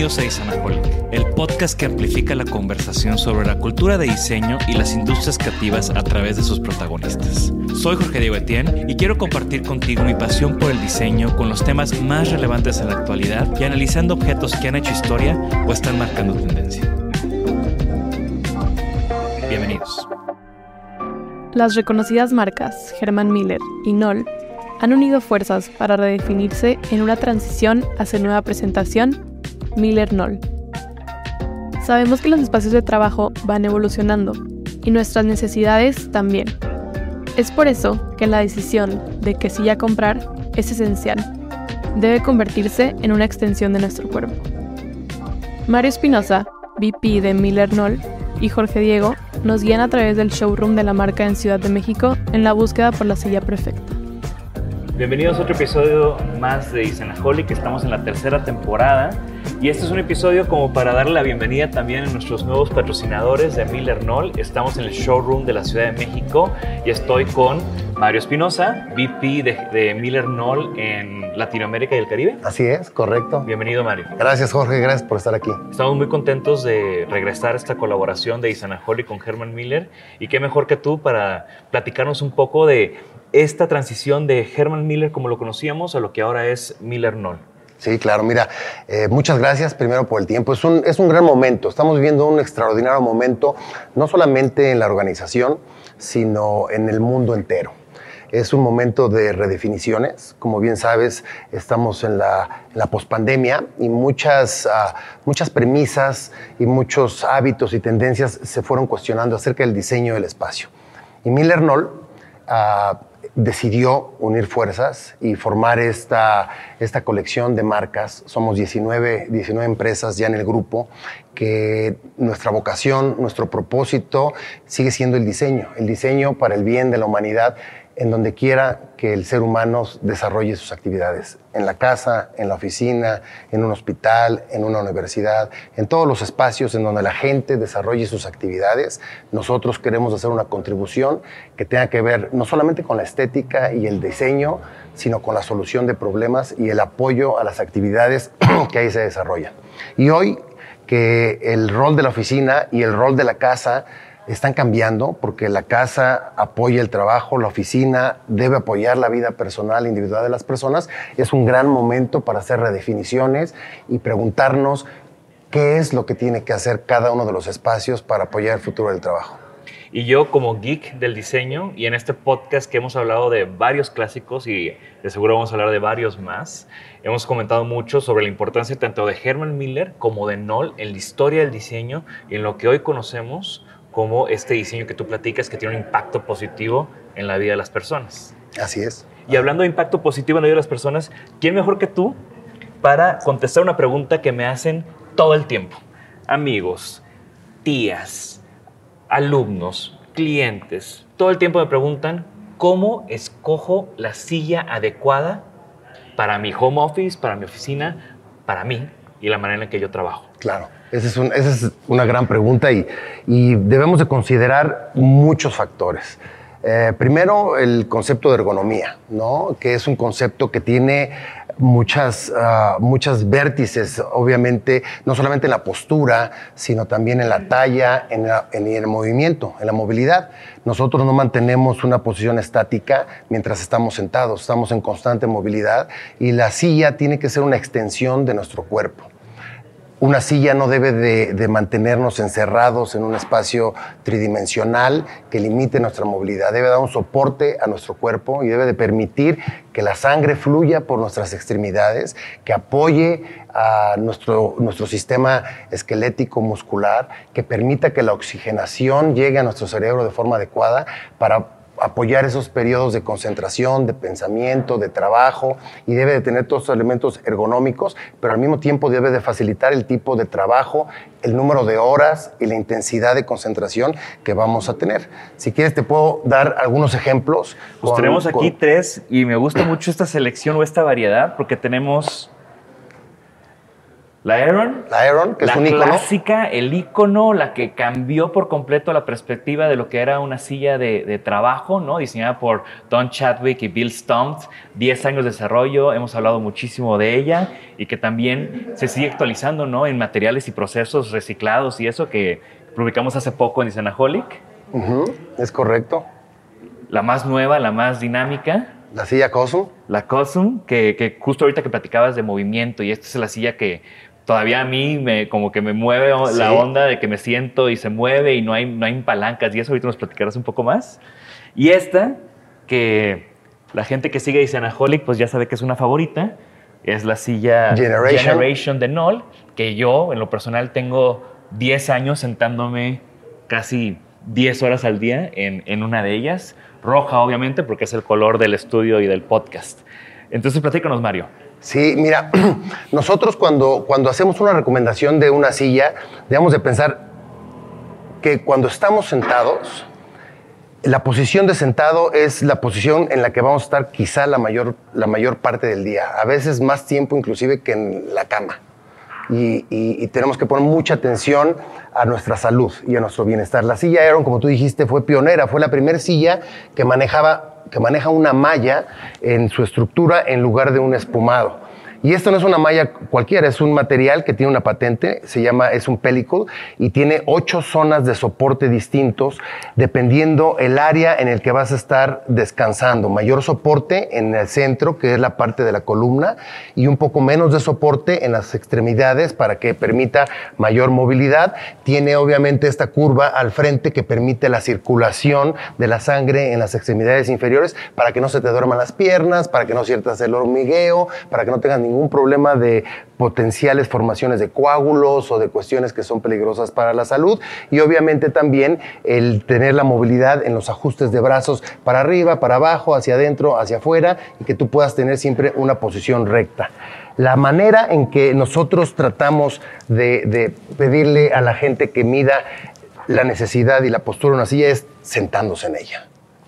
Bienvenidos a el podcast que amplifica la conversación sobre la cultura de diseño y las industrias creativas a través de sus protagonistas. Soy Jorge Diego Etienne y quiero compartir contigo mi pasión por el diseño con los temas más relevantes en la actualidad y analizando objetos que han hecho historia o están marcando tendencia. Bienvenidos. Las reconocidas marcas Herman Miller y Knoll han unido fuerzas para redefinirse en una transición hacia nueva presentación Miller Knoll. Sabemos que los espacios de trabajo van evolucionando y nuestras necesidades también. Es por eso que la decisión de qué silla comprar es esencial. Debe convertirse en una extensión de nuestro cuerpo. Mario Espinosa, VP de Miller Knoll, y Jorge Diego nos guían a través del showroom de la marca en Ciudad de México en la búsqueda por la silla perfecta. Bienvenidos a otro episodio más de Isanaholic, estamos en la tercera temporada y este es un episodio como para darle la bienvenida también a nuestros nuevos patrocinadores de Miller Knoll. Estamos en el showroom de la Ciudad de México y estoy con Mario Espinosa, VP de, de Miller Knoll en Latinoamérica y el Caribe. Así es, correcto. Bienvenido Mario. Gracias Jorge, gracias por estar aquí. Estamos muy contentos de regresar a esta colaboración de Isanaholic con Herman Miller y qué mejor que tú para platicarnos un poco de esta transición de Herman Miller como lo conocíamos a lo que ahora es Miller Knoll. Sí, claro, mira, eh, muchas gracias primero por el tiempo. Es un, es un gran momento, estamos viviendo un extraordinario momento, no solamente en la organización, sino en el mundo entero. Es un momento de redefiniciones. Como bien sabes, estamos en la, en la pospandemia y muchas, ah, muchas premisas y muchos hábitos y tendencias se fueron cuestionando acerca del diseño del espacio. Y Miller Knoll ah, decidió unir fuerzas y formar esta, esta colección de marcas. Somos 19, 19 empresas ya en el grupo que nuestra vocación, nuestro propósito sigue siendo el diseño, el diseño para el bien de la humanidad en donde quiera que el ser humano desarrolle sus actividades, en la casa, en la oficina, en un hospital, en una universidad, en todos los espacios en donde la gente desarrolle sus actividades, nosotros queremos hacer una contribución que tenga que ver no solamente con la estética y el diseño, sino con la solución de problemas y el apoyo a las actividades que ahí se desarrollan. Y hoy que el rol de la oficina y el rol de la casa están cambiando porque la casa apoya el trabajo, la oficina debe apoyar la vida personal, individual de las personas. Es un gran momento para hacer redefiniciones y preguntarnos qué es lo que tiene que hacer cada uno de los espacios para apoyar el futuro del trabajo. Y yo como geek del diseño y en este podcast que hemos hablado de varios clásicos y de seguro vamos a hablar de varios más, hemos comentado mucho sobre la importancia tanto de Herman Miller como de Knoll en la historia del diseño y en lo que hoy conocemos como este diseño que tú platicas que tiene un impacto positivo en la vida de las personas. Así es. Y hablando de impacto positivo en la vida de las personas, ¿quién mejor que tú para contestar una pregunta que me hacen todo el tiempo? Amigos, tías, alumnos, clientes todo el tiempo me preguntan cómo escojo la silla adecuada para mi home office, para mi oficina, para mí y la manera en la que yo trabajo. Claro, esa es, un- esa es una gran pregunta y, y debemos de considerar muchos factores. Eh, primero, el concepto de ergonomía, ¿no? que es un concepto que tiene muchas, ah, muchas vértices, obviamente, no solamente en la postura, sino también en la talla, en, la- en el movimiento, en la movilidad. Nosotros no mantenemos una posición estática mientras estamos sentados, estamos en constante movilidad y la silla tiene que ser una extensión de nuestro cuerpo. Una silla no debe de, mantenernos encerrados en un espacio tridimensional que limite nuestra movilidad. Debe dar un soporte a nuestro cuerpo y debe de permitir que la sangre fluya por nuestras extremidades, que apoye a nuestro, nuestro sistema esquelético muscular, que permita que la oxigenación llegue a nuestro cerebro de forma adecuada para apoyar esos periodos de concentración, de pensamiento, de trabajo y debe de tener todos los elementos ergonómicos, pero al mismo tiempo debe de facilitar el tipo de trabajo, el número de horas y la intensidad de concentración que vamos a tener. Si quieres te puedo dar algunos ejemplos. Pues con- tenemos aquí con- tres y me gusta mucho esta selección o esta variedad porque tenemos la Aeron, la Aeron, que la es un icono. clásica, el icono, la que cambió por completo la perspectiva de lo que era una silla de, de trabajo, ¿no? Diseñada por Don Chadwick y Bill Stumpf. 10 años de desarrollo, hemos hablado muchísimo de ella y que también se sigue actualizando, ¿no? En materiales y procesos reciclados y eso que publicamos hace poco en Design-Aholic. Ujú, es correcto. La más nueva, la más dinámica. La silla Cosum. La Cosum, que, que justo ahorita que platicabas de movimiento, y esta es la silla que todavía a mí me, como que me mueve la onda de que me siento y se mueve y no hay, no hay palancas, y eso ahorita nos platicarás un poco más. Y esta, que la gente que sigue Isanaholic, pues ya sabe que es una favorita, es la silla Generation. Generation de Knoll, que yo en lo personal tengo 10 años sentándome casi 10 horas al día en, en una de ellas, roja obviamente porque es el color del estudio y del podcast. Entonces platícanos Mario. Sí, mira, nosotros cuando, cuando hacemos una recomendación de una silla, debemos de pensar que cuando estamos sentados, la posición de sentado es la posición en la que vamos a estar quizá la mayor, la mayor parte del día, a veces más tiempo inclusive que en la cama. Y, tenemos que poner mucha atención a nuestra salud y a nuestro bienestar. La silla Aeron, como tú dijiste, fue pionera, fue la primera silla que manejaba que maneja una malla en su estructura en lugar de un espumado. Y esto no es una malla cualquiera, es un material que tiene una patente, se llama, es un pellicle y tiene ocho zonas de soporte distintos dependiendo el área en el que vas a estar descansando. Mayor soporte en el centro, que es la parte de la columna, y un poco menos de soporte en las extremidades para que permita mayor movilidad. Tiene obviamente esta curva al frente que permite la circulación de la sangre en las extremidades inferiores para que no se te duerman las piernas, para que no sientas el hormigueo, para que no tengas ningún problema de potenciales formaciones de coágulos o de cuestiones que son peligrosas para la salud. Y obviamente también el tener la movilidad en los ajustes de brazos para arriba, para abajo, hacia adentro, hacia afuera y que tú puedas tener siempre una posición recta. La manera en que nosotros tratamos de, de pedirle a la gente que mida la necesidad y la postura de una silla es sentándose en ella.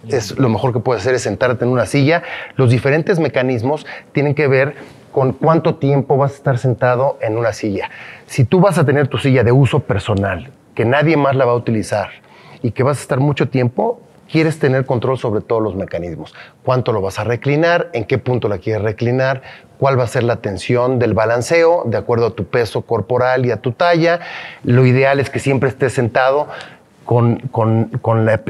Es lo mejor que puedes hacer es sentarte en una silla. Los diferentes mecanismos tienen que ver con cuánto tiempo vas a estar sentado en una silla. Si tú vas a tener tu silla de uso personal, que nadie más la va a utilizar y que vas a estar mucho tiempo, quieres tener control sobre todos los mecanismos. ¿Cuánto lo vas a reclinar? ¿En qué punto la quieres reclinar? ¿Cuál va a ser la tensión del balanceo de acuerdo a tu peso corporal y a tu talla? Lo ideal es que siempre estés sentado con,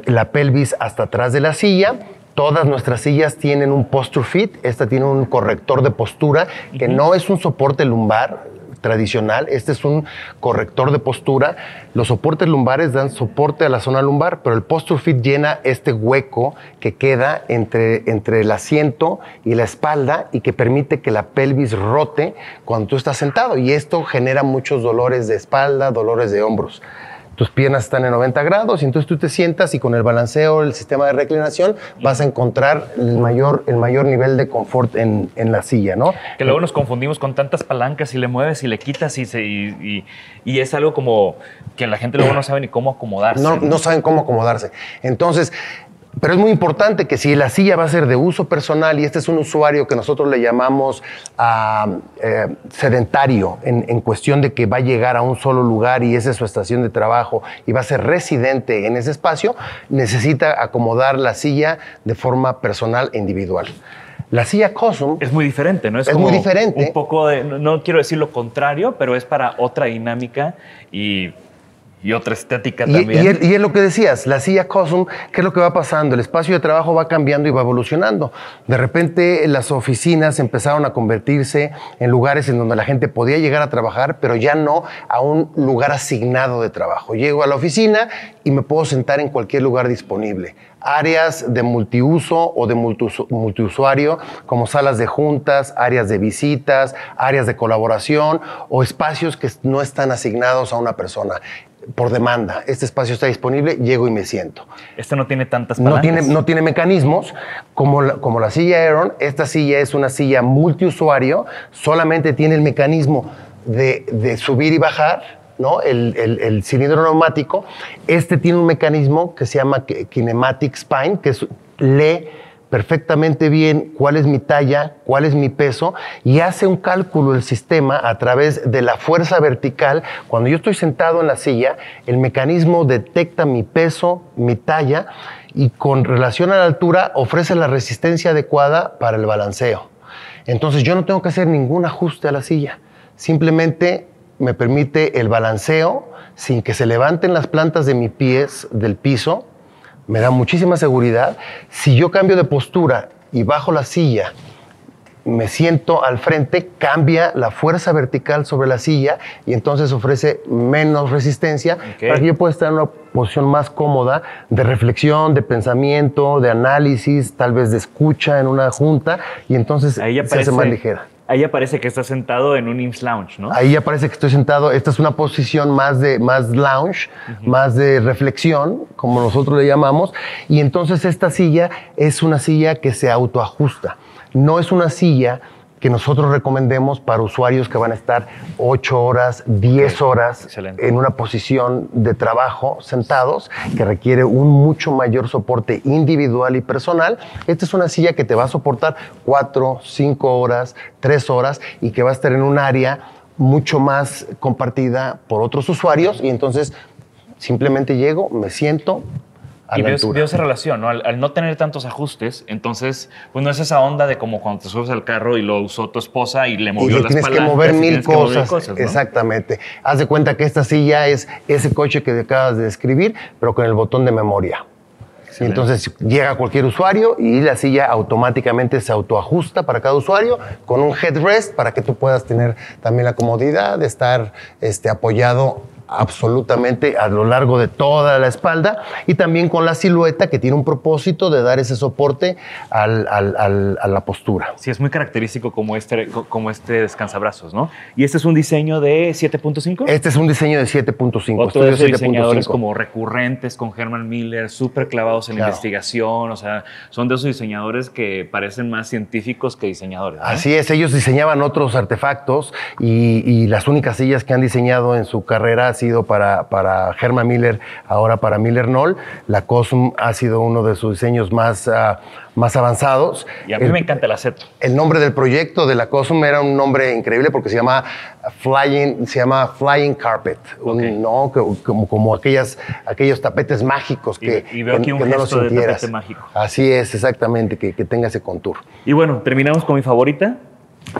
la pelvis hasta atrás de la silla. Todas nuestras sillas tienen un posture fit. Esta tiene un corrector de postura que no es un soporte lumbar tradicional. Este es un corrector de postura. Los soportes lumbares dan soporte a la zona lumbar, pero el posture fit llena este hueco que queda entre, entre el asiento y la espalda y que permite que la pelvis rote cuando tú estás sentado. Y esto genera muchos dolores de espalda, dolores de hombros. Tus piernas están en 90 grados y entonces tú te sientas y con el balanceo, el sistema de reclinación, vas a encontrar el mayor, el mayor nivel de confort en, en la silla, ¿no? Que luego nos confundimos con tantas palancas y le mueves y le quitas y, se, y, y- y es algo como que la gente luego no sabe ni cómo acomodarse. no, no saben cómo acomodarse. Entonces, pero es muy importante que si la silla va a ser de uso personal y este es un usuario que nosotros le llamamos ah, eh, sedentario en, en cuestión de que va a llegar a un solo lugar y esa es su estación de trabajo y va a ser residente en ese espacio, necesita acomodar la silla de forma personal e individual. La silla Cosum Es muy diferente, ¿no? Es muy como diferente. Un poco de, no, no quiero decir lo contrario, pero es para otra dinámica y, y otra estética Y, también. y es, y es lo que decías, la silla Cosum, ¿qué es lo que va pasando? El espacio de trabajo va cambiando y va evolucionando. De repente las oficinas empezaron a convertirse en lugares en donde la gente podía llegar a trabajar, pero ya no a un lugar asignado de trabajo. Llego a la oficina y me puedo sentar en cualquier lugar disponible. Áreas de multiuso o de multiusu- multiusuario, como salas de juntas, áreas de visitas, áreas de colaboración o espacios que no están asignados a una persona por demanda. Este espacio está disponible, llego y me siento. Este no tiene tantas No tiene, no tiene mecanismos como la, como la silla Aeron. Esta silla es una silla multiusuario, solamente tiene el mecanismo de, de subir y bajar. ¿no? El, el- el cilindro neumático. Este tiene un mecanismo que se llama ki- Kinematic Spine, que es, lee perfectamente bien cuál es mi talla, cuál es mi peso y hace un cálculo el sistema a través de la fuerza vertical. Cuando yo estoy sentado en la silla, el mecanismo detecta mi peso, mi talla y con relación a la altura ofrece la resistencia adecuada para el balanceo. Entonces yo no tengo que hacer ningún ajuste a la silla, simplemente me permite el balanceo sin que se levanten las plantas de mis pies del piso me da muchísima seguridad. Si yo cambio de postura y bajo la silla, me siento al frente, cambia la fuerza vertical sobre la silla y entonces ofrece menos resistencia para que yo pueda estar en una posición más cómoda de reflexión, de pensamiento, de análisis, tal vez de escucha en una junta y entonces Ahí se hace parece, más ligera. Ahí ya parece que está sentado en un IMSS Lounge, ¿no? Ahí ya parece que estoy sentado. Esta es una posición más de más lounge, más de reflexión, como nosotros le llamamos. Y entonces esta silla es una silla que se autoajusta. No es una silla que nosotros recomendemos para usuarios que van a estar 8 horas, 10 horas excelente. en una posición de trabajo sentados, que requiere un mucho mayor soporte individual y personal. Esta es una silla que te va a soportar 4, 5 horas, 3 horas y que va a estar en un área mucho más compartida por otros usuarios y entonces simplemente llego, me siento a y veo, veo esa relación, ¿no? Al, al no tener tantos ajustes, entonces, pues no es esa onda de como cuando te subes al carro y lo usó tu esposa y le y movió le las tienes que mover y mil mover cosas. ¿no? Exactamente. Haz de cuenta que esta silla es ese coche que acabas de describir, pero con el botón de memoria. Y entonces llega cualquier usuario y la silla automáticamente se autoajusta para cada usuario con un headrest para que tú puedas tener también la comodidad de estar este, apoyado absolutamente a lo largo de toda la espalda y también con la silueta que tiene un propósito de dar ese soporte al- al- al- a la postura. Sí, es muy característico como este, como este descansabrazos, ¿no? Y este es un diseño de 7.5. Este es un diseño de 7.5. Otro de diseñadores 7.5. como recurrentes con Herman Miller, súper clavados en la Claro. investigación, o sea, son de esos diseñadores que parecen más científicos que diseñadores. ¿no? Así es, ellos diseñaban otros artefactos y, y las únicas sillas que han diseñado en su carrera sido para, para Herman Miller, ahora para Miller Knoll. La Cosm ha sido uno de sus diseños más, ah, más avanzados. Y a mí El- me encanta el aceto. El nombre del proyecto de la Cosm era un nombre increíble porque se llama Flying, se llama Flying Carpet, un- Ok. ¿no? Como, como aquellas, aquellos tapetes mágicos que, Y- y veo aquí un que no los gesto de tapete sintieras. mágico. Así es, exactamente, que, que tenga ese contour. Y bueno, terminamos con mi favorita.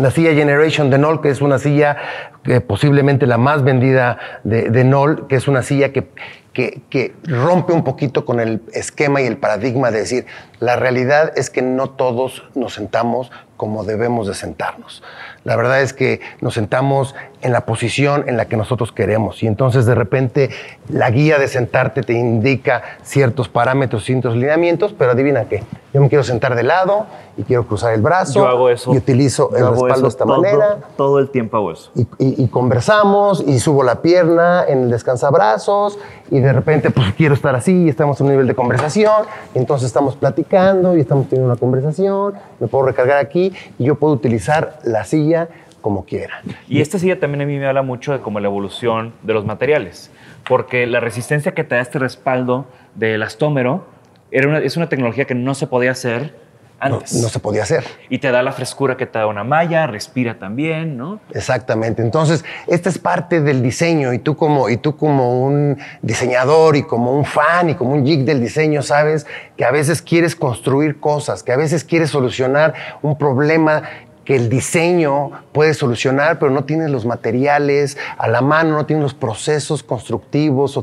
La silla Generation de Knoll, que es una silla que posiblemente la más vendida de, de Knoll, que es una silla que- que rompe un poquito con el esquema y el paradigma de decir, la realidad es que no todos nos sentamos como debemos de sentarnos. La verdad es que nos sentamos en la posición en la que nosotros queremos y entonces de repente la guía de sentarte te indica ciertos parámetros, ciertos lineamientos, pero adivina qué, Yo me quiero sentar de lado y quiero cruzar el brazo. Yo hago eso. Y utilizo el Yo hago respaldo de esta todo- manera. Todo el tiempo hago eso. Y, y- y conversamos y subo la pierna en el descansabrazos y de repente pues quiero estar así y estamos en un nivel de conversación y entonces estamos platicando y estamos teniendo una conversación, me puedo recargar aquí y yo puedo utilizar la silla como quiera. Y esta silla también a mí me habla mucho de como la evolución de los materiales, porque la resistencia que te da este respaldo del astómero era una- es una tecnología que no se podía hacer antes. no se podía hacer. Y te da la frescura que te da una malla, respira también, ¿no? Exactamente. Entonces, esta es parte del diseño y tú como y tú como un diseñador y como un fan y como un geek del diseño sabes que a veces quieres construir cosas, que a veces quieres solucionar un problema que el diseño puede solucionar, pero no tienes los materiales a la mano, no tienes los procesos constructivos o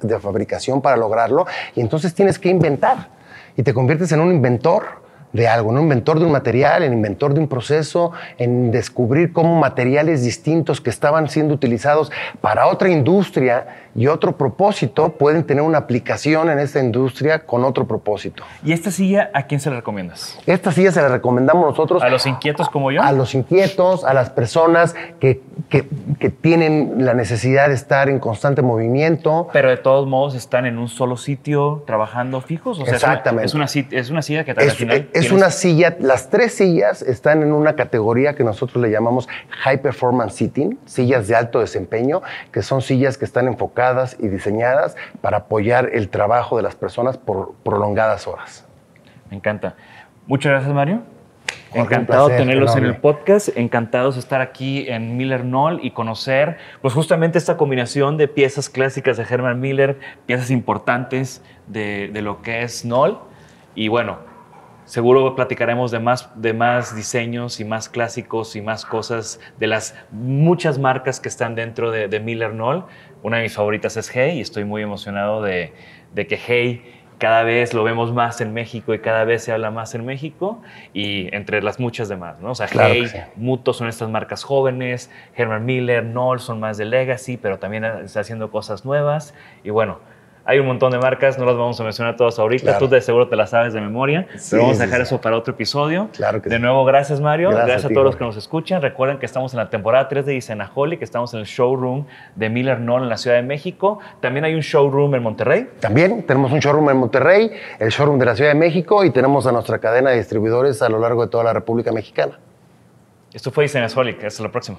de fabricación para lograrlo, y entonces tienes que inventar y te conviertes en un inventor de algo, un inventor de un material, en inventor de un proceso, en descubrir cómo materiales distintos que estaban siendo utilizados para otra industria y otro propósito pueden tener una aplicación en esta industria con otro propósito. ¿Y esta silla a quién se la recomiendas? Esta silla se la recomendamos nosotros ¿A los inquietos como yo? a los inquietos, a las personas que, que- que tienen la necesidad de estar en constante movimiento. Pero de todos modos están en un solo sitio trabajando fijos. O sea, es una- Exactamente. Es una, es una silla que al Es, final. es una silla, las tres sillas están en una categoría que nosotros le llamamos High Performance Sitting, sillas de alto desempeño, que son sillas que están enfocadas y diseñadas para apoyar el trabajo de las personas por prolongadas horas. Me encanta. Muchas gracias, Mario. Jorge, Encantado placer tenerlos en enorme. el podcast, encantados de estar aquí en Miller Knoll y conocer pues justamente esta combinación de piezas clásicas de Herman Miller, piezas importantes de, de lo que es Knoll. Y bueno, seguro platicaremos de más, de más diseños y más clásicos y más cosas de las muchas marcas que están dentro de, de Miller Knoll. Una de mis favoritas es Hey y estoy muy emocionado de, de que Hey cada vez lo vemos más en México y cada vez se habla más en México y entre las muchas demás, ¿no? O sea, Claro Hey, sí. Muto son estas marcas jóvenes, Herman Miller, Knoll son más de Legacy, pero también está haciendo cosas nuevas y bueno, hay un montón de marcas, no las vamos a mencionar todas ahorita, Claro. tú de seguro te las sabes de memoria, Sí, pero vamos a dejar sí. eso para otro episodio. Claro que de nuevo, gracias Mario, Gracias gracias, a todos los que nos escuchan. Recuerden que estamos en la temporada 3 de Isenaholic, que estamos en el showroom de Miller Knoll en la Ciudad de México. También hay un showroom en Monterrey. También tenemos un showroom en Monterrey, el showroom de la Ciudad de México y tenemos a nuestra cadena de distribuidores a lo largo de toda la República Mexicana. Esto fue Isenaholic, hasta la próxima.